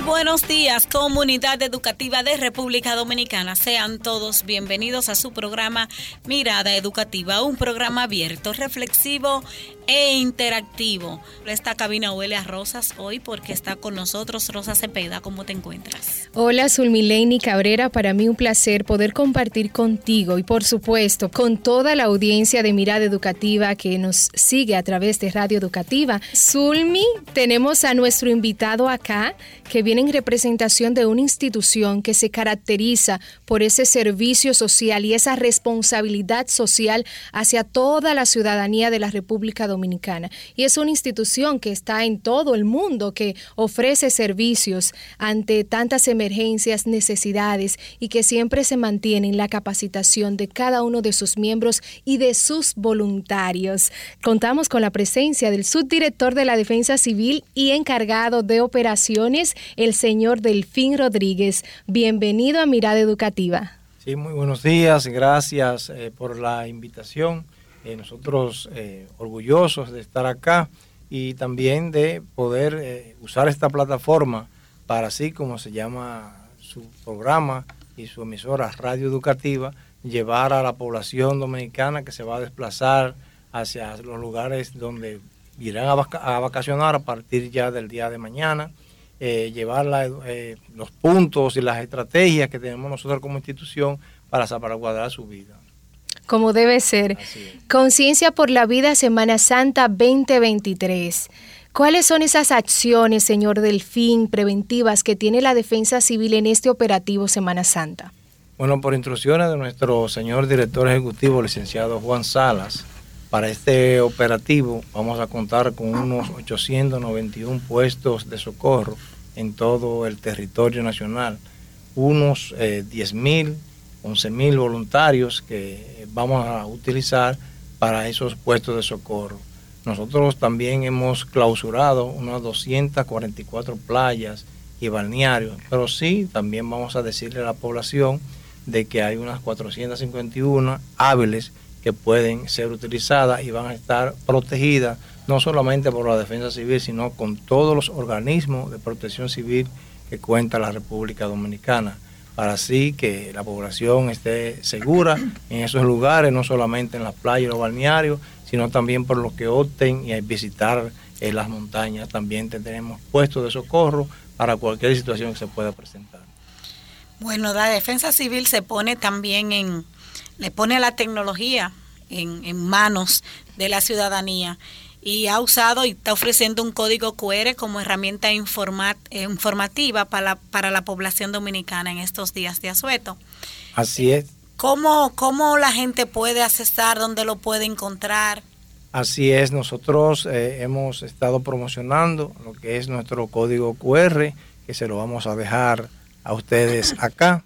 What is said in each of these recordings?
buenos días, comunidad educativa de República Dominicana. Sean todos bienvenidos a su programa Mirada Educativa, un programa abierto, reflexivo e interactivo. Esta cabina huele a rosas hoy porque está con nosotros Rosa Cepeda. ¿Cómo te encuentras? Hola, Zulmileini Cabrera. Para mí un placer poder compartir contigo y, por supuesto, con toda la audiencia de Mirada Educativa que nos sigue a través de Radio Educativa. Zulmi, tenemos a nuestro invitado acá que viene en representación de una institución que se caracteriza por ese servicio social y esa responsabilidad social hacia toda la ciudadanía de la República Dominicana. Y es una institución que está en todo el mundo, que ofrece servicios ante tantas emergencias, necesidades y que siempre se mantiene en la capacitación de cada uno de sus miembros y de sus voluntarios. Contamos con la presencia del subdirector de la Defensa Civil y encargado de operaciones, el señor Delfín Rodríguez. Bienvenido a Mirada Educativa. Sí, muy buenos días, gracias eh, por la invitación. Eh, nosotros eh, orgullosos de estar acá y también de poder usar esta plataforma para así como se llama su programa y su emisora Radio Educativa, llevar a la población dominicana que se va a desplazar hacia los lugares donde irán a vacacionar a partir ya del día de mañana eh, llevar eh, los puntos y las estrategias que tenemos nosotros como institución para salvaguardar su vida. Como debe ser. Conciencia por la vida Semana Santa 2023. ¿Cuáles son esas acciones, señor Delfín, preventivas que tiene la Defensa Civil en este operativo Semana Santa? Bueno, por instrucciones de nuestro señor director ejecutivo, licenciado Juan Salas, para este operativo vamos a contar con unos 891 puestos de socorro en todo el territorio nacional, unos eh, 10.000, 11.000 voluntarios que vamos a utilizar para esos puestos de socorro. Nosotros también hemos clausurado unas 244 playas y balnearios, pero sí, también vamos a decirle a la población de que hay unas 451 hábiles que pueden ser utilizadas y van a estar protegidas no solamente por la defensa civil, sino con todos los organismos de protección civil que cuenta la República Dominicana, para así que la población esté segura en esos lugares, no solamente en las playas y los balnearios, sino también por los que opten y visitar eh, las montañas. También tendremos puestos de socorro para cualquier situación que se pueda presentar. Bueno, la defensa civil se pone también en le pone la tecnología en, manos de la ciudadanía y ha usado y está ofreciendo un código QR como herramienta informativa para la, para la población dominicana en estos días de asueto. Así es. ¿Cómo, ¿Cómo la gente puede accesar? ¿Dónde lo puede encontrar? Así es, nosotros eh, hemos estado promocionando lo que es nuestro código QR, que se lo vamos a dejar a ustedes acá.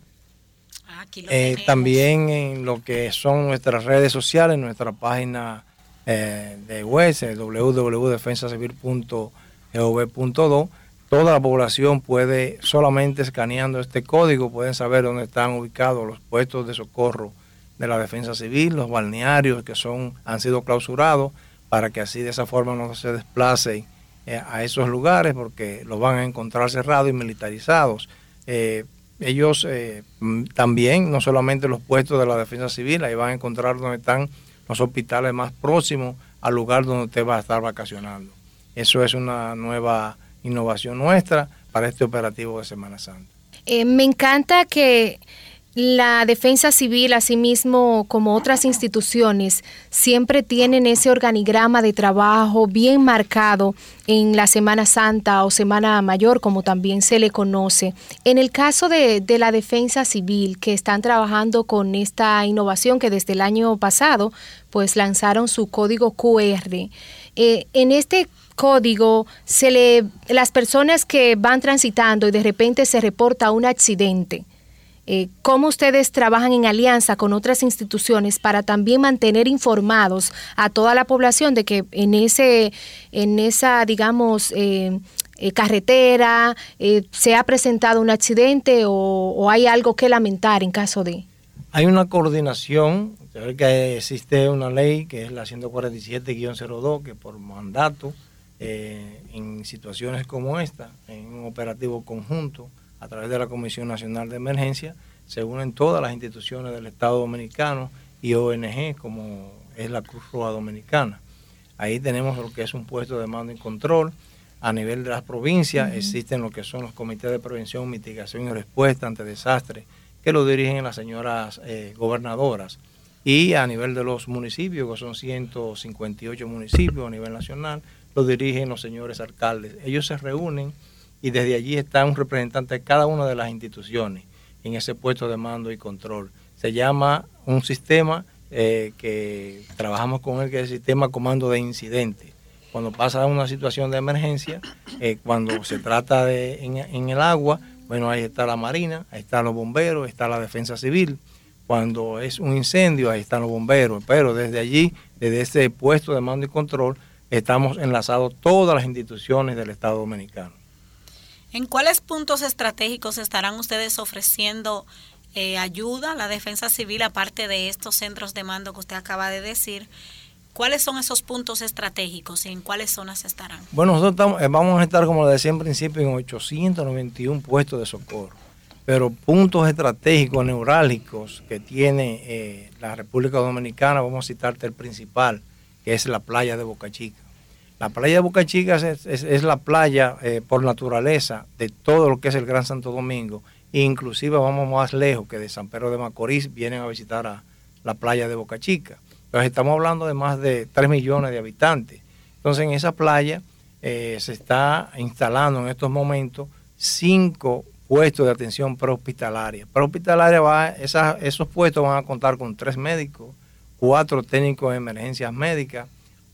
Eh, también en lo que son nuestras redes sociales, nuestra página eh, de web, www.defensacivil.gov.do, toda la población puede, solamente escaneando este código, pueden saber dónde están ubicados los puestos de socorro de la defensa civil, los balnearios que son, han sido clausurados, para que así de esa forma no se desplacen eh, a esos lugares, porque los van a encontrar cerrados y militarizados ellos eh, mm, también, no solamente los puestos de la defensa civil, ahí van a encontrar donde están los hospitales más próximos al lugar donde usted va a estar vacacionando. Eso es una nueva innovación nuestra para este operativo de Semana Santa. Eh, me encanta que la defensa civil, asimismo como otras instituciones, siempre tienen ese organigrama de trabajo bien marcado en la Semana Santa o Semana Mayor, como también se le conoce. En el caso de, la defensa civil, que están trabajando con esta innovación que desde el año pasado, pues lanzaron su código QR. Eh, en este código, se le, las personas que van transitando y de repente se reporta un accidente, eh, cómo ustedes trabajan en alianza con otras instituciones para también mantener informados a toda la población de que en ese, en esa, digamos, eh, eh, carretera se ha presentado un accidente o, hay algo que lamentar en caso de. Hay una coordinación, que existe una ley que es la 147-02 que por mandato en situaciones como esta, en un operativo conjunto, a través de la Comisión Nacional de Emergencia, se unen todas las instituciones del Estado Dominicano y ONG como es la Cruz Roja Dominicana. Ahí tenemos lo que es un puesto de mando y control. A nivel de las provincias existen lo que son los comités de prevención, mitigación y respuesta ante desastres que lo dirigen las señoras eh, gobernadoras. Y a nivel de los municipios, que son 158 municipios a nivel nacional, lo dirigen los señores alcaldes. Ellos se reúnen y desde allí está un representante de cada una de las instituciones en ese puesto de mando y control. Se llama un sistema eh, que trabajamos con él, que es el sistema comando de incidente. Cuando pasa una situación de emergencia, eh, cuando se trata de en, el agua, bueno, ahí está la Marina, ahí están los bomberos, está la defensa civil. Cuando es un incendio, ahí están los bomberos. Pero desde allí, desde ese puesto de mando y control, estamos enlazados todas las instituciones del Estado Dominicano. ¿En cuáles puntos estratégicos estarán ustedes ofreciendo eh, ayuda a la defensa civil, aparte de estos centros de mando que usted acaba de decir? ¿Cuáles son esos puntos estratégicos y en cuáles zonas estarán? Bueno, nosotros eh, vamos a estar, como le decía en principio, en 891 puestos de socorro, pero puntos estratégicos, neurálgicos que tiene eh, la República Dominicana, vamos a citarte el principal, que es la playa de Boca Chica. La playa de Boca Chica es, la playa eh, por naturaleza de todo lo que es el Gran Santo Domingo. Inclusive vamos más lejos que de San Pedro de Macorís, vienen a visitar a la playa de Boca Chica. Entonces estamos hablando de más de 3 millones de habitantes. Entonces en esa playa eh, se está instalando en estos momentos cinco puestos de atención prehospitalaria. Prehospitalaria va, esos puestos van a contar con tres médicos, cuatro técnicos de emergencias médicas,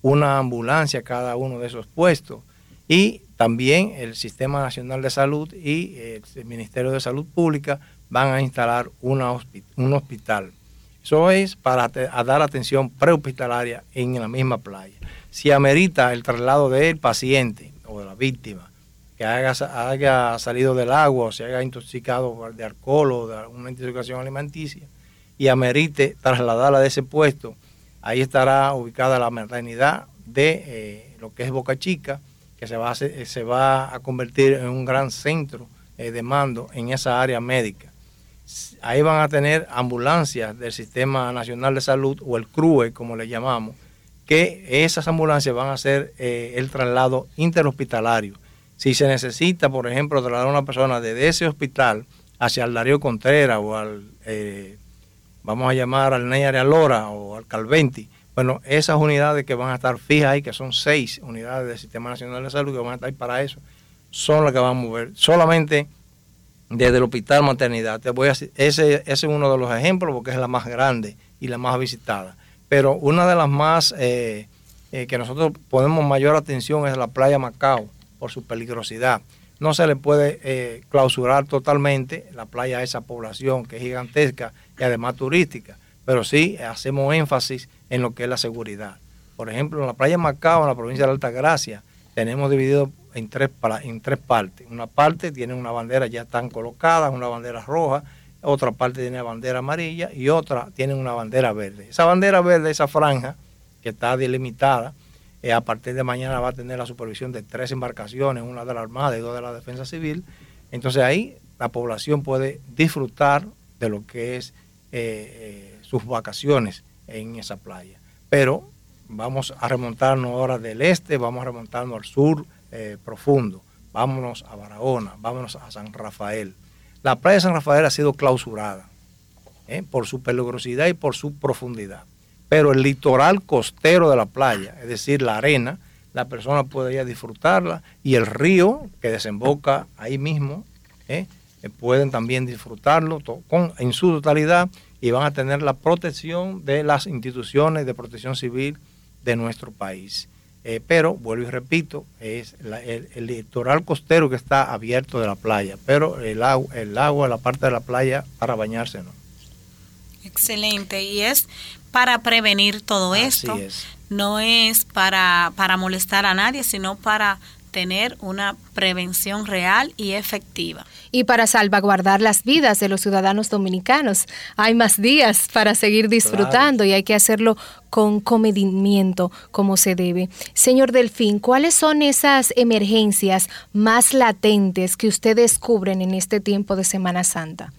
una ambulancia cada uno de esos puestos y también el Sistema Nacional de Salud y el Ministerio de Salud Pública van a instalar una un hospital. Eso es para dar atención prehospitalaria en la misma playa. Si amerita el traslado del paciente o de la víctima, que haya, haya salido del agua o se haya intoxicado de alcohol o de una intoxicación alimenticia, y amerite trasladarla de ese puesto Ahí estará ubicada la maternidad de eh, lo que es Boca Chica, que se va, a, convertir en un gran centro eh, de mando en esa área médica. Ahí van a tener ambulancias del Sistema Nacional de Salud o el CRUE, como le llamamos, que esas ambulancias van a hacer eh, el traslado interhospitalario. Si se necesita, por ejemplo, trasladar a una persona desde ese hospital hacia el Darío Contreras o al vamos a llamar al Ney Lora o al Calventi, bueno, esas unidades que van a estar fijas ahí, que son seis unidades del Sistema Nacional de Salud que van a estar ahí para eso, son las que van a mover. Solamente desde el Hospital Maternidad. Te voy a, ese, ese es uno de los ejemplos porque es la más grande y la más visitada. Pero una de las más eh, eh, que nosotros ponemos mayor atención es la playa Macao por su peligrosidad no se le puede eh, clausurar totalmente la playa a esa población que es gigantesca y además turística, pero sí hacemos énfasis en lo que es la seguridad. Por ejemplo, en la playa Macao, en la provincia de Altagracia, tenemos dividido en tres, en tres partes. Una parte tiene una bandera ya están colocadas, una bandera roja, otra parte tiene bandera amarilla y otra tiene una bandera verde. Esa bandera verde, esa franja que está delimitada, eh, a partir de mañana va a tener la supervisión de tres embarcaciones, una de la Armada y dos de la Defensa Civil. Entonces ahí la población puede disfrutar de lo que es eh, eh, sus vacaciones en esa playa. Pero vamos a remontarnos ahora del este, vamos a remontarnos al sur profundo, vámonos a Barahona, vámonos a San Rafael. La playa de San Rafael ha sido clausurada por su peligrosidad y por su profundidad pero el litoral costero de la playa, es decir, la arena, la persona puede ir a disfrutarla y el río que desemboca ahí mismo, ¿eh? Eh, pueden también disfrutarlo con, en su totalidad y van a tener la protección de las instituciones de protección civil de nuestro país. Eh, pero, vuelvo y repito, es el, litoral costero que está abierto de la playa, pero el agua, el agua, la parte de la playa para bañarse no. Excelente, y es para prevenir todo esto. No es para, para molestar a nadie, sino para tener una prevención real y efectiva. Y para salvaguardar las vidas de los ciudadanos dominicanos. Hay más días para seguir disfrutando y hay que hacerlo con comedimiento como se debe. Señor Delfín, ¿cuáles son esas emergencias más latentes que ustedes descubren en este tiempo de Semana Santa?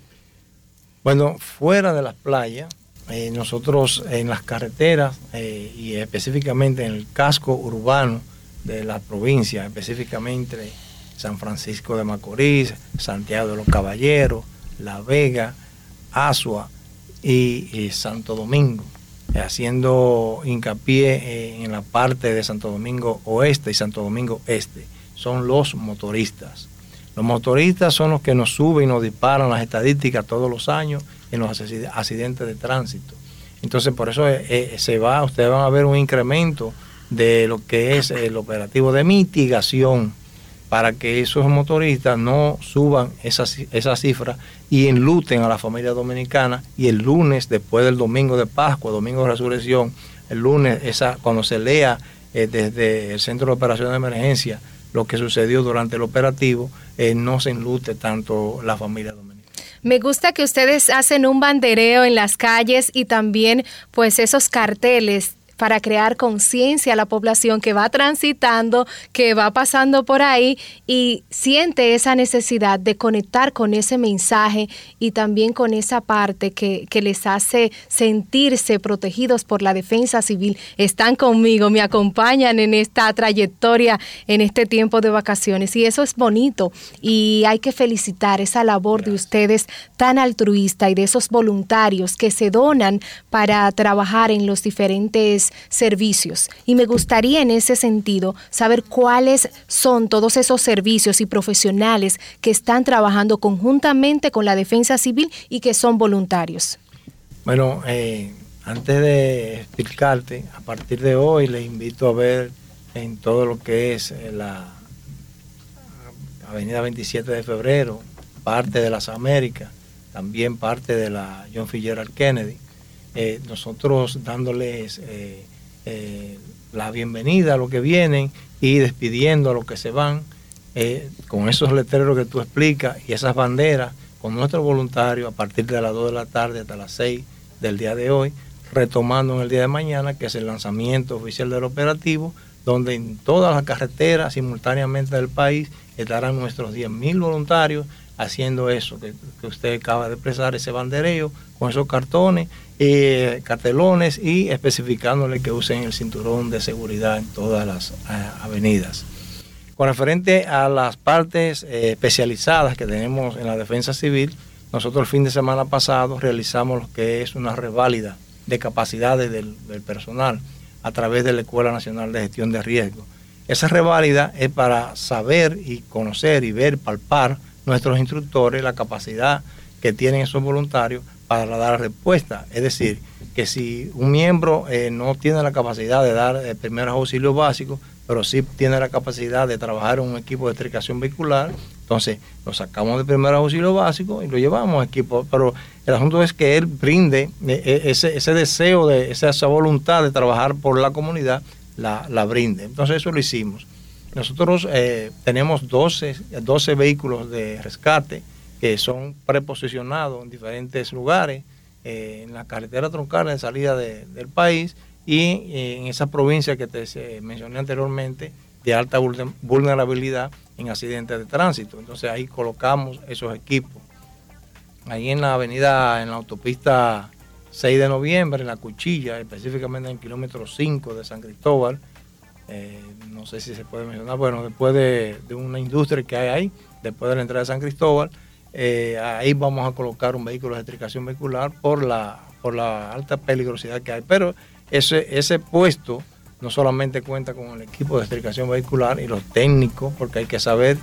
Bueno, fuera de las playas, eh, nosotros en las carreteras eh, y específicamente en el casco urbano, de la provincia, específicamente San Francisco de Macorís, Santiago de los Caballeros, La Vega, Asua y, Santo Domingo, eh, haciendo hincapié en la parte de Santo Domingo Oeste y Santo Domingo Este. Son los motoristas. Los motoristas son los que nos suben y nos disparan las estadísticas todos los años en los accidentes de tránsito. Entonces, por eso eh, eh, se va, ustedes van a ver un incremento de lo que es el operativo de mitigación para que esos motoristas no suban esa, esa cifra y enluten a la familia dominicana y el lunes, después del domingo de Pascua, domingo de resurrección, el lunes, esa, cuando se lea eh, desde el Centro de Operaciones de Emergencia lo que sucedió durante el operativo, eh, no se enlute tanto la familia dominicana. Me gusta que ustedes hacen un bandereo en las calles y también pues esos carteles para crear conciencia a la población que va transitando, que va pasando por ahí y siente esa necesidad de conectar con ese mensaje y también con esa parte que, que les hace sentirse protegidos por la defensa civil. Están conmigo, me acompañan en esta trayectoria, en este tiempo de vacaciones y eso es bonito y hay que felicitar esa labor de ustedes tan altruista y de esos voluntarios que se donan para trabajar en los diferentes servicios. Y me gustaría en ese sentido saber cuáles son todos esos servicios y profesionales que están trabajando conjuntamente con la defensa civil y que son voluntarios. Bueno, eh, antes de explicarte, a partir de hoy les invito a ver en todo lo que es eh, la Avenida 27 de Febrero, parte de las Américas, también parte de la John Fitzgerald Kennedy, eh, nosotros dándoles eh, eh, la bienvenida a los que vienen y despidiendo a los que se van, con esos letreros que tú explicas y esas banderas, con nuestros voluntarios a partir de las 2 de la tarde hasta las 6 del día de hoy, retomando en el día de mañana, que es el lanzamiento oficial del operativo, donde en todas las carreteras simultáneamente del país estarán nuestros 10.000 voluntarios haciendo eso que, usted acaba de expresar, ese bandereo con esos cartones, eh, cartelones y especificándole que usen el cinturón de seguridad en todas las eh, avenidas. Con referente a las partes eh, especializadas que tenemos en la defensa civil, nosotros el fin de semana pasado realizamos lo que es una reválida de capacidades del, del personal a través de la Escuela Nacional de Gestión de Riesgo. Esa reválida es para saber y conocer y ver, palpar nuestros instructores la capacidad que tienen esos voluntarios para dar respuesta. Es decir, que si un miembro eh, no tiene la capacidad de dar el primeros auxilios básicos, pero sí tiene la capacidad de trabajar en un equipo de electrificación vehicular, entonces lo sacamos de primer auxilio básico y lo llevamos a equipo. Pero el asunto es que él brinde eh, eh, ese, deseo, de esa, voluntad de trabajar por la comunidad, la, la brinde. Entonces eso lo hicimos. Nosotros eh, tenemos 12, 12 vehículos de rescate que son preposicionados en diferentes lugares, eh, en la carretera troncal de salida del país y eh, en esa provincia que te mencioné anteriormente de alta vulnerabilidad en accidentes de tránsito. Entonces ahí colocamos esos equipos. Ahí en la avenida, en la autopista 6 de noviembre, en la Cuchilla, específicamente en el kilómetro 5 de San Cristóbal, eh, no sé si se puede mencionar, bueno, después de, una industria que hay ahí, después de la entrada de San Cristóbal, eh, ahí vamos a colocar un vehículo de electrificación vehicular por la, por la alta peligrosidad que hay. Pero ese, ese puesto no solamente cuenta con el equipo de electrificación vehicular y los técnicos, porque hay que saber,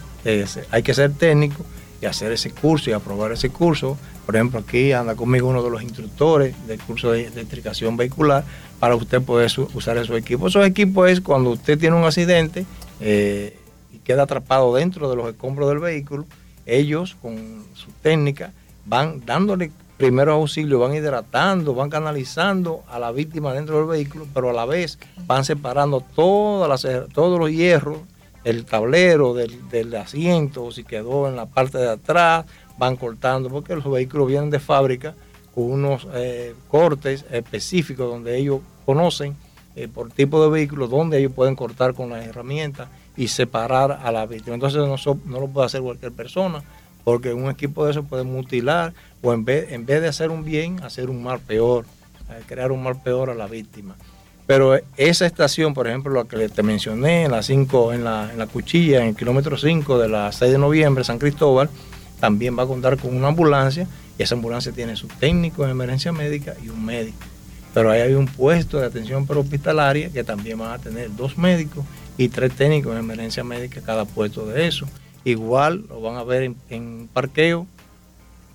hay que ser técnico, y hacer ese curso y aprobar ese curso. Por ejemplo, aquí anda conmigo uno de los instructores del curso de electrificación vehicular para usted poder usar esos equipos. Esos equipos es cuando usted tiene un accidente eh, y queda atrapado dentro de los escombros del vehículo, ellos con su técnica van dándole primero auxilio, van hidratando, van canalizando a la víctima dentro del vehículo, pero a la vez van separando todas las, todos los hierros, el tablero del, asiento, si quedó en la parte de atrás, van cortando, porque los vehículos vienen de fábrica con unos eh, cortes específicos donde ellos conocen eh, por tipo de vehículo, donde ellos pueden cortar con las herramientas y separar a la víctima. Entonces no, no lo puede hacer cualquier persona, porque un equipo de eso puede mutilar o en vez, en vez de hacer un bien, hacer un mal peor, eh, crear un mal peor a la víctima. Pero esa estación, por ejemplo, la que te mencioné, en la 5, en la, en la cuchilla, en el kilómetro 5 de la 6 de noviembre, San Cristóbal, también va a contar con una ambulancia y esa ambulancia tiene su técnico en emergencia médica y un médico. Pero ahí hay un puesto de atención prehospitalaria que también van a tener dos médicos y tres técnicos en emergencia médica cada puesto de eso. Igual lo van a ver en, en parqueo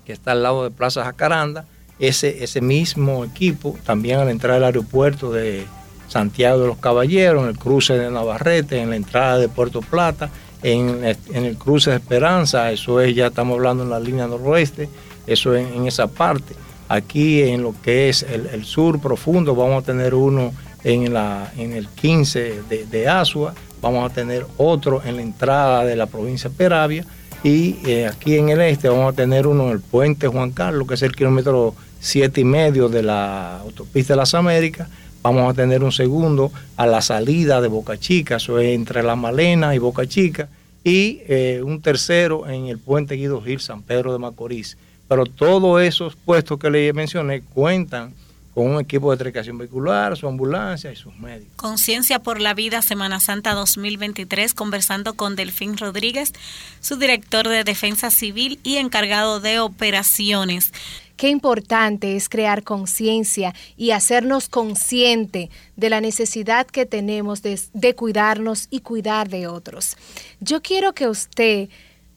que está al lado de Plaza Jacaranda, ese, ese mismo equipo también al entrar al aeropuerto de Santiago de los Caballeros, en el cruce de Navarrete, en la entrada de Puerto Plata, en, el cruce de Esperanza, eso es, ya estamos hablando en la línea noroeste, eso es en, esa parte. Aquí en lo que es el, sur profundo vamos a tener uno en, la, en el 15 de, de Asua, vamos a tener otro en la entrada de la provincia de Peravia y eh, aquí en el este vamos a tener uno en el puente Juan Carlos, que es el kilómetro siete y medio de la autopista de las Américas. Vamos a tener un segundo a la salida de Boca Chica, eso es entre La Malena y Boca Chica. Y eh, un tercero en el puente Guido Gil, San Pedro de Macorís. Pero todos esos puestos que le mencioné cuentan con un equipo de trecación vehicular, su ambulancia y sus médicos. Conciencia por la Vida Semana Santa 2023, conversando con Delfín Rodríguez, su director de Defensa Civil y encargado de operaciones. Qué importante es crear conciencia y hacernos consciente de la necesidad que tenemos de, cuidarnos y cuidar de otros. Yo quiero que usted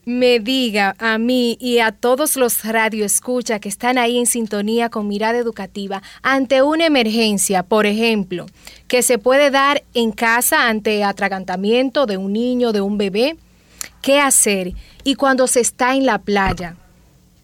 me diga a mí y a todos los radioescucha que están ahí en sintonía con mirada educativa ante una emergencia, por ejemplo, que se puede dar en casa ante atragantamiento de un niño, de un bebé, ¿qué hacer? Y cuando se está en la playa,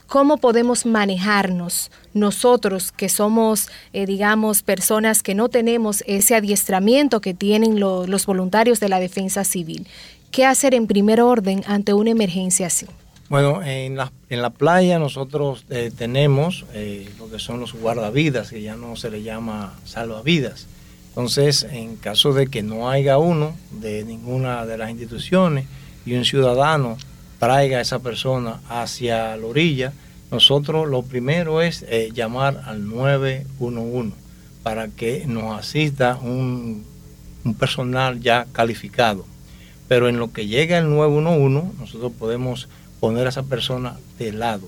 ¿cómo podemos manejarnos nosotros que somos, eh, digamos, personas que no tenemos ese adiestramiento que tienen los voluntarios de la defensa civil? ¿Qué hacer en primer orden ante una emergencia así? Bueno, en la, en la playa nosotros eh, tenemos eh, lo que son los guardavidas, que ya no se le llama salvavidas. Entonces, en caso de que no haya uno de ninguna de las instituciones y un ciudadano traiga a esa persona hacia la orilla, nosotros lo primero es eh, llamar al 911 para que nos asista un, personal ya calificado pero en lo que llega el 911, nosotros podemos poner a esa persona de lado,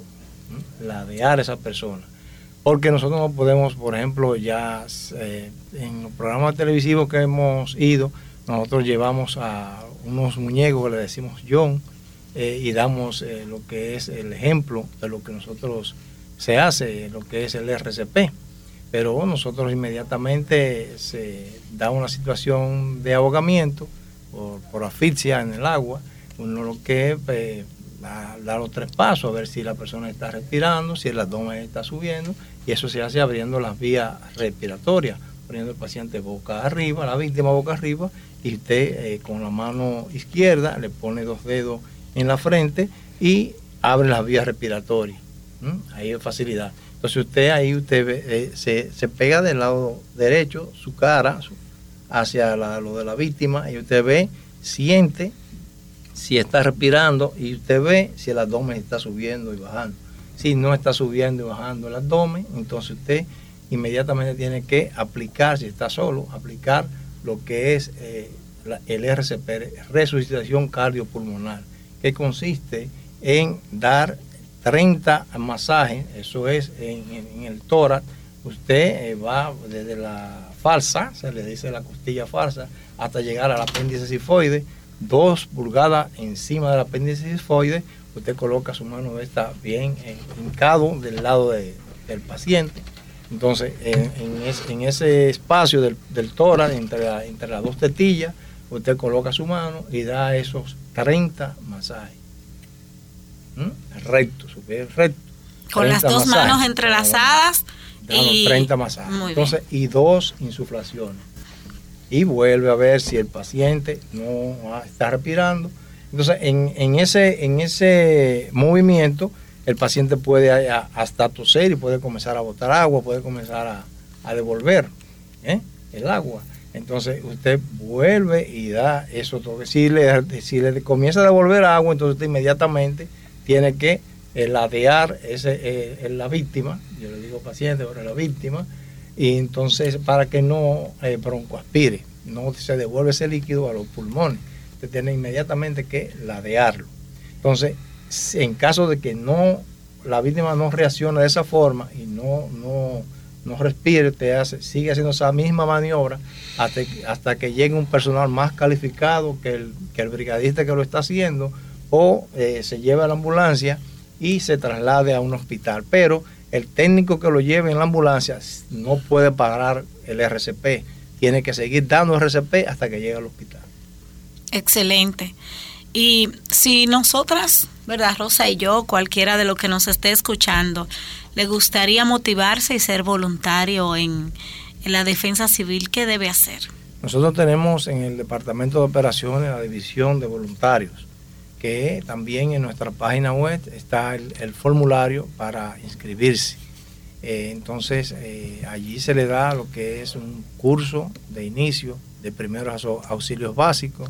ladear a esa persona. Porque nosotros no podemos, por ejemplo, ya eh, en los programas televisivos que hemos ido, nosotros llevamos a unos muñecos que le decimos John eh, y damos eh, lo que es el ejemplo de lo que nosotros se hace, lo que es el RCP. Pero nosotros inmediatamente se da una situación de ahogamiento por, asfixia en el agua, uno lo que eh, va a los tres pasos a ver si la persona está respirando, si el abdomen está subiendo, y eso se hace abriendo las vías respiratorias, poniendo el paciente boca arriba, la víctima boca arriba, y usted eh, con la mano izquierda le pone dos dedos en la frente y abre las vías respiratorias. Ahí es facilidad. Entonces usted ahí usted eh, se, se, pega del lado derecho, su cara, hacia lo de la víctima y usted ve, siente si está respirando y usted ve si el abdomen está subiendo y bajando. Si no está subiendo y bajando el abdomen, entonces usted inmediatamente tiene que aplicar, si está solo, aplicar lo que es eh, el RCP, resucitación cardiopulmonar, que consiste en dar 30 masajes, eso es en, el tórax, usted eh, va desde la falsa, se le dice la costilla falsa, hasta llegar al apéndice sifoide, dos pulgadas encima del apéndice disfoide, usted coloca su mano esta bien hincado del lado del paciente. Entonces, en, ese espacio del, del tórax, entre, entre las dos tetillas, usted coloca su mano y da esos 30 masajes. ¿Mm? Recto, super recto. Con las dos manos entrelazadas. y 30 masajes. Entonces, y dos insuflaciones. Y vuelve a ver si el paciente no está respirando. Entonces, en, ese, en ese movimiento, el paciente puede hasta toser y puede comenzar a botar agua, puede comenzar a, devolver ¿eh? el agua. Entonces usted vuelve y da eso todo. Si le, si le comienza a devolver agua, entonces usted inmediatamente tiene que eh, ladear ese, eh, la víctima, yo le digo paciente, pero la víctima, y entonces para que no eh, broncoaspire, no se devuelve ese líquido a los pulmones. Usted tiene inmediatamente que ladearlo. Entonces, en caso de que no la víctima no reacciona de esa forma y no, no no respire, te hace, sigue haciendo esa misma maniobra hasta, hasta que llegue un personal más calificado que el, que el brigadista que lo está haciendo o eh, se lleve a la ambulancia y se traslade a un hospital. Pero el técnico que lo lleve en la ambulancia no puede pagar el RCP, tiene que seguir dando RCP hasta que llegue al hospital. Excelente. Y si nosotras, ¿verdad, Rosa y yo, cualquiera de los que nos esté escuchando, le gustaría motivarse y ser voluntario en, la defensa civil, ¿qué debe hacer? Nosotros tenemos en el Departamento de Operaciones la división de voluntarios, que también en nuestra página web está el, formulario para inscribirse. Eh, entonces, eh, allí se le da lo que es un curso de inicio de primeros auxilios básicos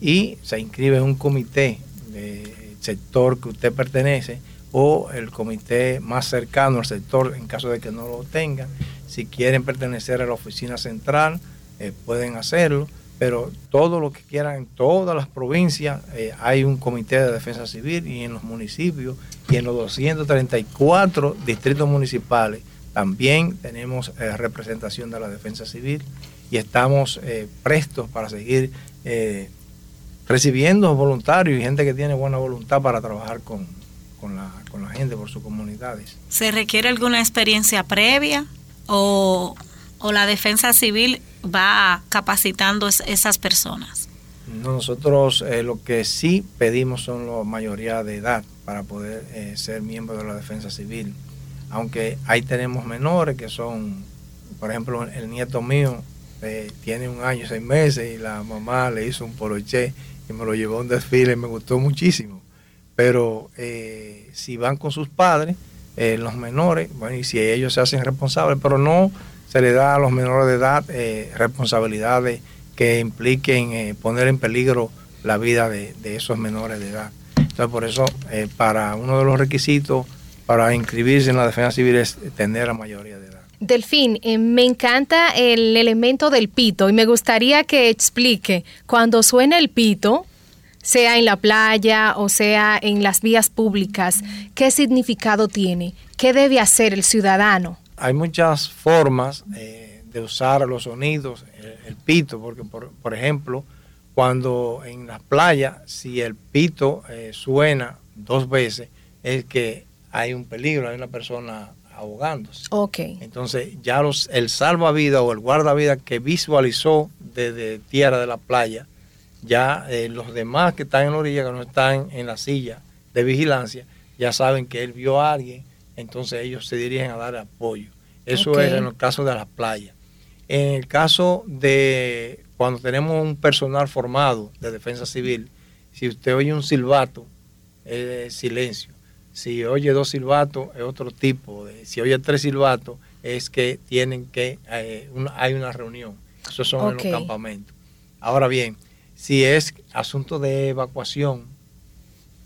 y se inscribe en un comité del sector que usted pertenece o el comité más cercano al sector en caso de que no lo tengan. Si quieren pertenecer a la oficina central, eh, pueden hacerlo, pero todo lo que quieran, en todas las provincias eh, hay un comité de defensa civil y en los municipios y en los 234 distritos municipales también tenemos eh, representación de la defensa civil y estamos prestos para seguir recibiendo voluntarios y gente que tiene buena voluntad para trabajar con, con la, con la gente, por sus comunidades. ¿Se requiere alguna experiencia previa o, la defensa civil va capacitando esas personas? nosotros eh, lo que sí pedimos son la mayoría de edad para poder eh, ser miembro de la defensa civil. Aunque ahí tenemos menores que son, por ejemplo, el nieto mío eh, tiene un año, seis meses y la mamá le hizo un poloché y me lo llevó a un desfile y me gustó muchísimo pero eh, si van con sus padres, eh, los menores, bueno, y si ellos se hacen responsables, pero no se le da a los menores de edad eh, responsabilidades que impliquen poner en peligro la vida de, esos menores de edad. Entonces, por eso, para uno de los requisitos para inscribirse en la defensa civil es tener la mayoría Delfín, me encanta el elemento del pito y me gustaría que explique, cuando suena el pito, sea en la playa o sea en las vías públicas, ¿qué significado tiene? ¿Qué debe hacer el ciudadano? Hay muchas formas eh, de usar los sonidos, el, pito, porque por, ejemplo, cuando en la playa, si el pito eh, suena dos veces, es que hay un peligro, hay una persona ahogándose. Ok. Entonces ya los, el salvavidas o el guardavidas que visualizó desde tierra de la playa, ya eh, los demás que están en la orilla, que no están en la silla de vigilancia, ya saben que él vio a alguien, entonces ellos se dirigen a dar apoyo. Eso es en el caso de las playas. En el caso de cuando tenemos un personal formado de defensa civil, si usted oye un silbato, es silencio. Si oye dos silbatos, es otro tipo. Si oye tres silbatos, es que tienen que, eh, hay una reunión. Eso son en los campamentos. Ahora bien, si es asunto de evacuación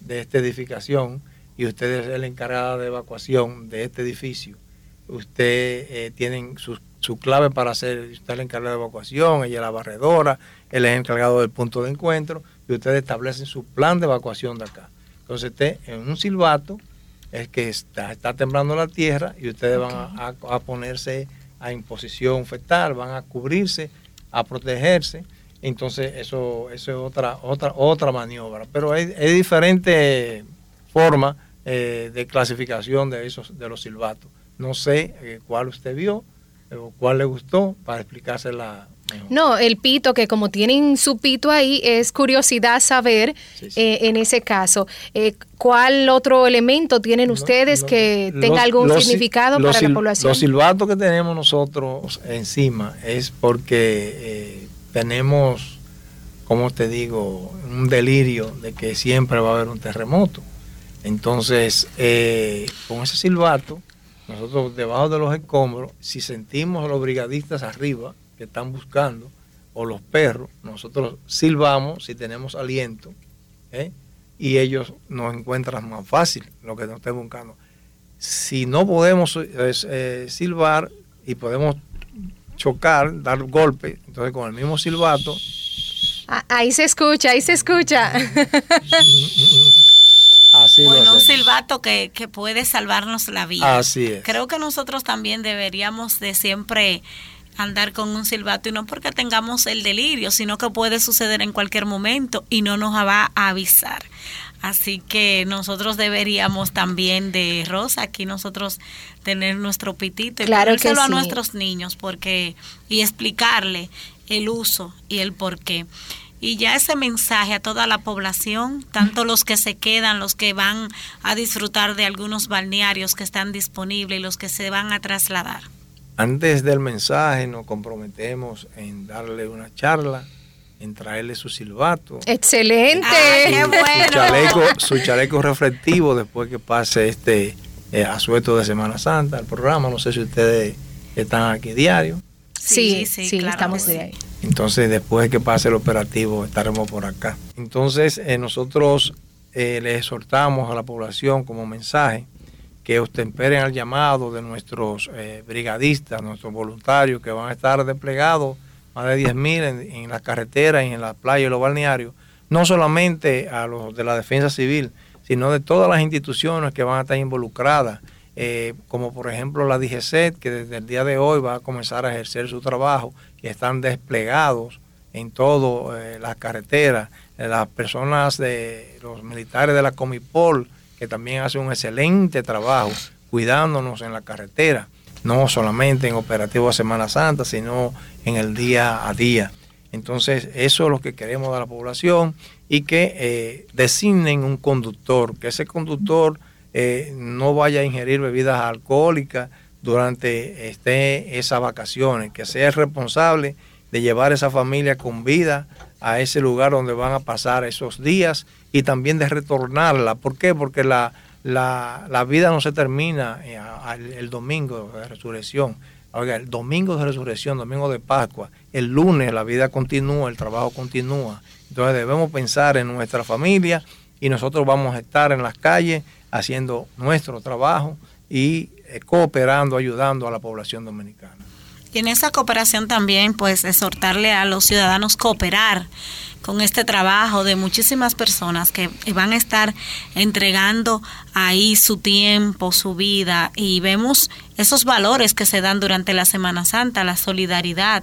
de esta edificación y usted es el encargado de evacuación de este edificio, usted eh, tiene su, clave para hacer, usted es el encargado de evacuación, ella es la barredora, él es el encargado del punto de encuentro y ustedes establecen su plan de evacuación de acá. Entonces usted en un silbato es que está, temblando la tierra y ustedes van a, a, ponerse a imposición fetal, van a cubrirse, a protegerse entonces eso, eso es otra, otra, otra maniobra. Pero hay, hay diferentes formas eh, de clasificación de esos, de los silbatos. No sé eh, cuál usted vio eh, o cuál le gustó para explicársela no, el pito, que como tienen su pito ahí, es curiosidad saber eh, en ese caso. Eh, ¿Cuál otro elemento tienen ustedes que tenga algún significado para la población? Los silbatos que tenemos nosotros encima es porque eh, tenemos, como te digo, un delirio de que siempre va a haber un terremoto. Entonces, con ese silbato, nosotros debajo de los escombros, si sentimos a los brigadistas arriba, están buscando, o los perros, nosotros silbamos si tenemos aliento, ¿eh? y ellos nos encuentran más fácil lo que nos estén buscando. Si no podemos eh, silbar y podemos chocar, dar golpe, entonces con el mismo silbato. Ah, ahí se escucha, ahí se escucha. Así bueno, un silbato que, que, puede salvarnos la vida. Así es. Creo que nosotros también deberíamos de siempre andar con un silbato y no porque tengamos el delirio, sino que puede suceder en cualquier momento y no nos va a avisar. Así que nosotros deberíamos también de Rosa, aquí nosotros tener nuestro pitito y claro que a nuestros niños porque y explicarle el uso y el por qué. Y ya ese mensaje a toda la población, tanto los que se quedan, los que van a disfrutar de algunos balnearios que están disponibles y los que se van a trasladar. Antes del mensaje nos comprometemos en darle una charla, en traerle su silbato. Excelente. su, chaleco, reflectivo después que pase este eh, asueto de Semana Santa, el programa. No sé si ustedes están aquí diario. Sí, sí, sí, estamos de ahí. Entonces, después que pase el operativo, estaremos por acá. Entonces, eh, nosotros eh, le exhortamos a la población como mensaje que ostemperen al llamado de nuestros eh, brigadistas, nuestros voluntarios que van a estar desplegados, más de 10.000 en, en las carreteras y en las playas y los balnearios, no solamente a los de la defensa civil, sino de todas las instituciones que van a estar involucradas, eh, como por ejemplo la DGCET, que desde el día de hoy va a comenzar a ejercer su trabajo y están desplegados en todas eh, las carreteras, las personas de los militares de la Comipol, que también hace un excelente trabajo cuidándonos en la carretera, no solamente en operativo de Semana Santa, sino en el día a día. Entonces, eso es lo que queremos de la población y que eh, designen un conductor, que ese conductor eh, no vaya a ingerir bebidas alcohólicas durante este, esas vacaciones, que sea responsable de llevar a esa familia con vida a ese lugar donde van a pasar esos días y también de retornarla. ¿Por qué? Porque la, la, vida no se termina eh, el, domingo de resurrección. Oiga, el domingo de resurrección, domingo de Pascua, el lunes la vida continúa, el trabajo continúa. Entonces debemos pensar en nuestra familia y nosotros vamos a estar en las calles haciendo nuestro trabajo y eh, cooperando, ayudando a la población dominicana. Y en esa cooperación también, pues, exhortarle a los ciudadanos cooperar con este trabajo de muchísimas personas que van a estar entregando ahí su tiempo, su vida y vemos esos valores que se dan durante la Semana Santa, la solidaridad,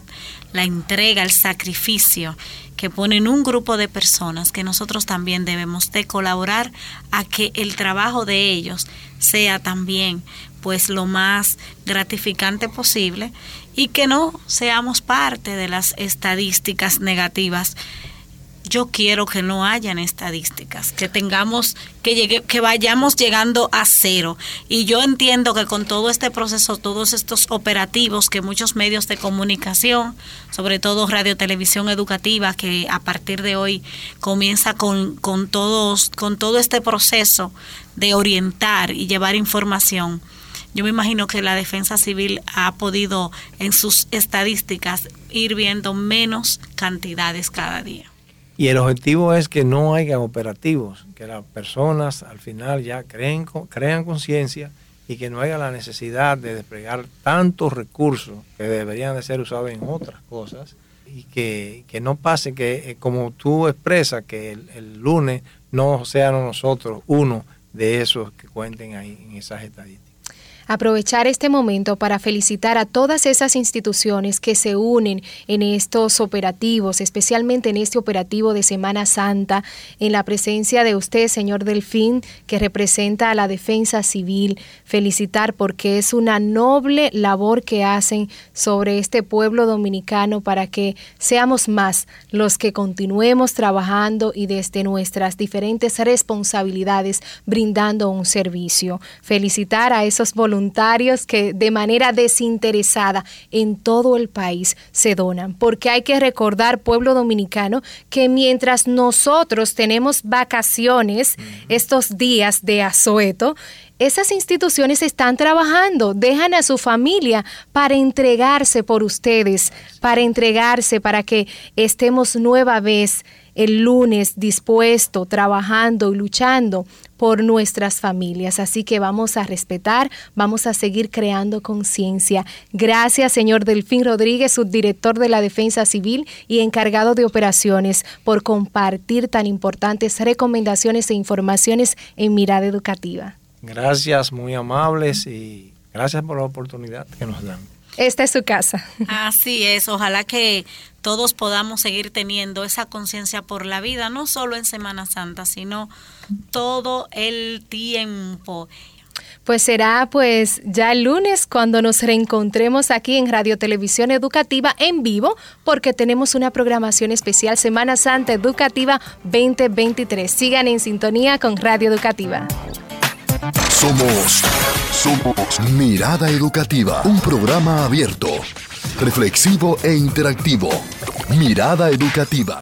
la entrega, el sacrificio que ponen un grupo de personas que nosotros también debemos de colaborar a que el trabajo de ellos sea también pues lo más gratificante posible y que no seamos parte de las estadísticas negativas yo quiero que no hayan estadísticas, que tengamos, que llegue, que vayamos llegando a cero. Y yo entiendo que con todo este proceso, todos estos operativos que muchos medios de comunicación, sobre todo radio televisión educativa, que a partir de hoy comienza con, con todos, con todo este proceso de orientar y llevar información. Yo me imagino que la defensa civil ha podido en sus estadísticas ir viendo menos cantidades cada día. Y el objetivo es que no haya operativos, que las personas al final ya creen, crean conciencia y que no haya la necesidad de desplegar tantos recursos que deberían de ser usados en otras cosas y que, no pase que, eh, como tú expresas, que el, lunes no sean nosotros uno de esos que cuenten ahí en esas estadísticas. Aprovechar este momento para felicitar a todas esas instituciones que se unen en estos operativos, especialmente en este operativo de Semana Santa, en la presencia de usted, señor Delfín, que representa a la defensa civil. Felicitar porque es una noble labor que hacen sobre este pueblo dominicano para que seamos más los que continuemos trabajando y desde nuestras diferentes responsabilidades brindando un servicio. Felicitar a esos voluntarios que de manera desinteresada en todo el país se donan, porque hay que recordar, pueblo dominicano, que mientras nosotros tenemos vacaciones estos días de asueto, esas instituciones están trabajando, dejan a su familia para entregarse por ustedes, para entregarse, para que estemos nueva vez el lunes dispuesto, trabajando y luchando por nuestras familias. Así que vamos a respetar, vamos a seguir creando conciencia. Gracias, señor Delfín Rodríguez, subdirector de la Defensa Civil y encargado de operaciones, por compartir tan importantes recomendaciones e informaciones en Mirada Educativa. Gracias, muy amables y gracias por la oportunidad que nos dan. Esta es su casa. Así es, ojalá que todos podamos seguir teniendo esa conciencia por la vida, no solo en Semana Santa, sino todo el tiempo. Pues será pues ya el lunes cuando nos reencontremos aquí en Radio Televisión Educativa en vivo porque tenemos una programación especial Semana Santa Educativa 2023. Sigan en sintonía con Radio Educativa. Somos, somos Mirada Educativa, un programa abierto, reflexivo e interactivo. Mirada Educativa.